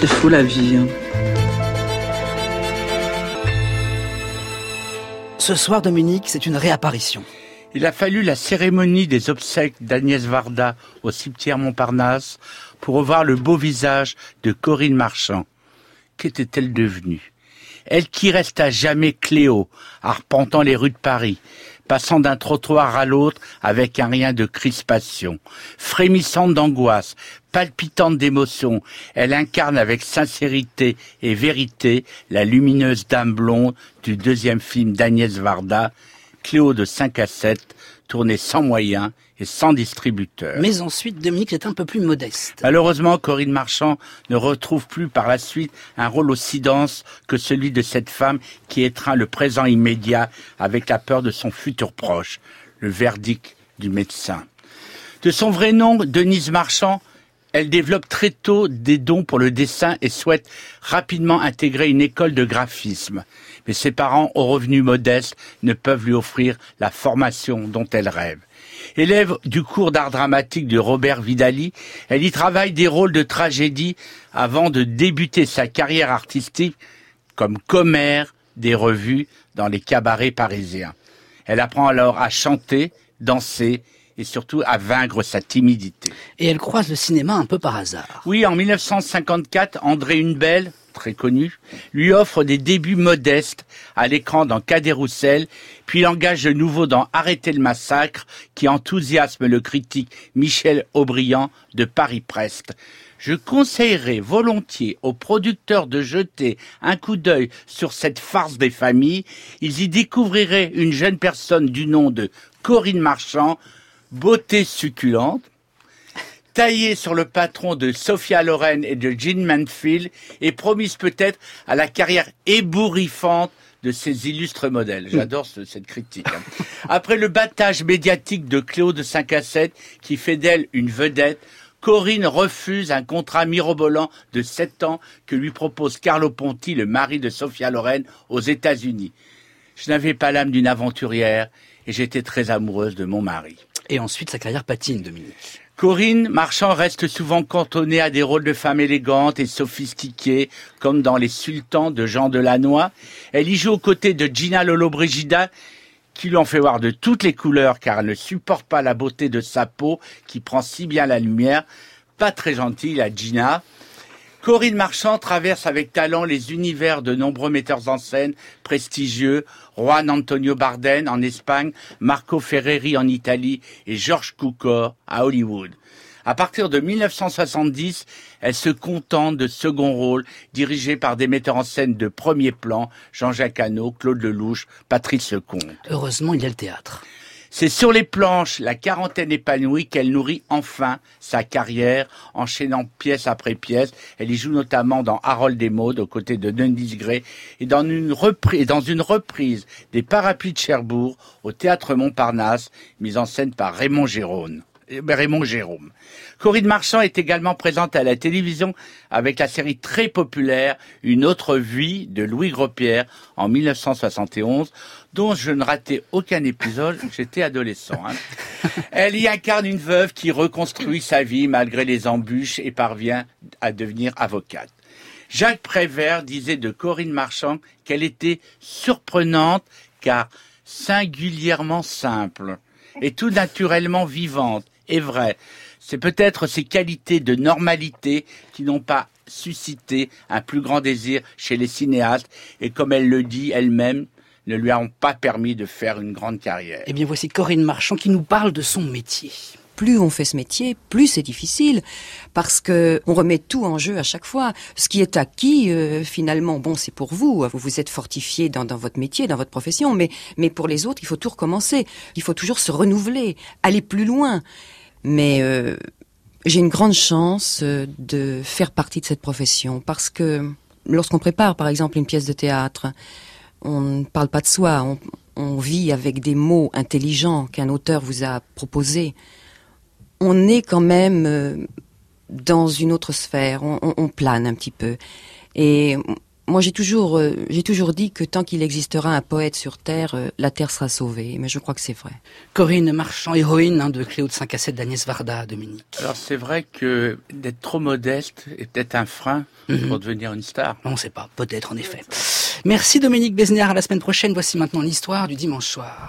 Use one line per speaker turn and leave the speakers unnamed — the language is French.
C'est fou la vie. hein.
Ce soir, Dominique, c'est une réapparition.
Il a fallu la cérémonie des obsèques d'Agnès Varda au cimetière Montparnasse pour revoir le beau visage de Corinne Marchand. Qu'était-elle devenue? Elle qui reste à jamais Cléo, arpentant les rues de Paris, passant d'un trottoir à l'autre avec un rien de crispation, frémissante d'angoisse, palpitante d'émotion, elle incarne avec sincérité et vérité la lumineuse dame blonde du deuxième film d'Agnès Varda, Cléo de 5 à 7, tourné sans moyens et sans distributeur.
Mais ensuite, Dominique est un peu plus modeste.
Malheureusement, Corinne Marchand ne retrouve plus par la suite un rôle aussi dense que celui de cette femme qui étreint le présent immédiat avec la peur de son futur proche, le verdict du médecin. De son vrai nom, Denise Marchand, elle développe très tôt des dons pour le dessin et souhaite rapidement intégrer une école de graphisme. Mais ses parents, aux revenus modestes, ne peuvent lui offrir la formation dont elle rêve. Élève du cours d'art dramatique de Robert Vidali, elle y travaille des rôles de tragédie avant de débuter sa carrière artistique comme commère des revues dans les cabarets parisiens. Elle apprend alors à chanter, danser et surtout à vaincre sa timidité.
Et elle croise le cinéma un peu par hasard.
Oui, en 1954, André Hunebelle, très connu, lui offre des débuts modestes à l'écran dans Cadet Roussel, puis l'engage de nouveau dans Arrêter le massacre, qui enthousiasme le critique Michel Aubriand de Paris Prest. Je conseillerais volontiers aux producteurs de jeter un coup d'œil sur cette farce des familles. Ils y découvriraient une jeune personne du nom de Corinne Marchand, beauté succulente, taillée sur le patron de Sophia Loren et de Jean Manfield et promise peut-être à la carrière ébouriffante de ces illustres modèles. J'adore ce- cette critique. hein. Après le battage médiatique de Cléo de 5 à 7, qui fait d'elle une vedette, Corinne refuse un contrat mirobolant de 7 ans que lui propose Carlo Ponti, le mari de Sophia Loren, aux États-Unis. Je n'avais pas l'âme d'une aventurière et j'étais très amoureuse de mon mari.
Et ensuite, sa carrière patine, Dominique.
Corinne Marchand reste souvent cantonnée à des rôles de femmes élégantes et sophistiquées, comme dans Les Sultans de Jean Delannoy. Elle y joue aux côtés de Gina Lollobrigida, qui lui en fait voir de toutes les couleurs car elle ne supporte pas la beauté de sa peau qui prend si bien la lumière. Pas très gentille, la Gina. Corinne Marchand traverse avec talent les univers de nombreux metteurs en scène prestigieux, Juan Antonio Barden en Espagne, Marco Ferreri en Italie et George Cukor à Hollywood. À partir de 1970, elle se contente de second rôle dirigés par des metteurs en scène de premier plan, Jean-Jacques Hano, Claude Lelouch, Patrice Lecomte.
Heureusement, il y a le théâtre.
C'est sur les planches, la quarantaine épanouie, qu'elle nourrit enfin sa carrière, enchaînant pièce après pièce. Elle y joue notamment dans Harold des Maudes, aux côtés de Denise Gray, et dans une reprise, dans une reprise des Parapluies de Cherbourg, au Théâtre Montparnasse, mise en scène par Raymond Jérôme. Euh, Raymond Jérôme. Corinne Marchand est également présente à la télévision avec la série très populaire Une autre vie de Louis Gropierre en 1971, dont je ne ratais aucun épisode, j'étais adolescent. hein. Elle y incarne une veuve qui reconstruit sa vie malgré les embûches et parvient à devenir avocate. Jacques Prévert disait de Corinne Marchand qu'elle était surprenante car singulièrement simple et tout naturellement vivante et vraie. C'est peut-être ces qualités de normalité qui n'ont pas suscité un plus grand désir chez les cinéastes et comme elle le dit elle-même, ne lui ont pas permis de faire une grande carrière.
Eh bien, voici Corinne Marchand qui nous parle de son métier.
plus on fait ce métier, plus c'est difficile parce que on remet tout en jeu à chaque fois. Ce qui est acquis, euh, finalement, bon, c'est pour vous. Vous vous êtes fortifié dans, dans votre métier, dans votre profession, mais mais pour les autres, il faut tout recommencer. Il faut toujours se renouveler, aller plus loin. Mais euh, j'ai une grande chance euh, de faire partie de cette profession parce que lorsqu'on prépare, par exemple, une pièce de théâtre, on ne parle pas de soi. On, vit avec des mots intelligents qu'un auteur vous a proposés on est quand même euh, dans une autre sphère, on, on- on plane un petit peu. Et Moi, j'ai toujours, euh, j'ai toujours dit que tant qu'il existera un poète sur Terre, euh, la Terre sera sauvée. Mais je crois que c'est vrai.
Corinne Marchand, héroïne hein, de Cléo de 5 à 7 d'Agnès Varda, Dominique.
Alors c'est vrai que d'être trop modeste est peut-être un frein
Mhm.
pour devenir une star.
On ne sait pas, peut-être en effet. Merci Dominique Besnéard, à la semaine prochaine. Voici maintenant l'histoire du dimanche soir.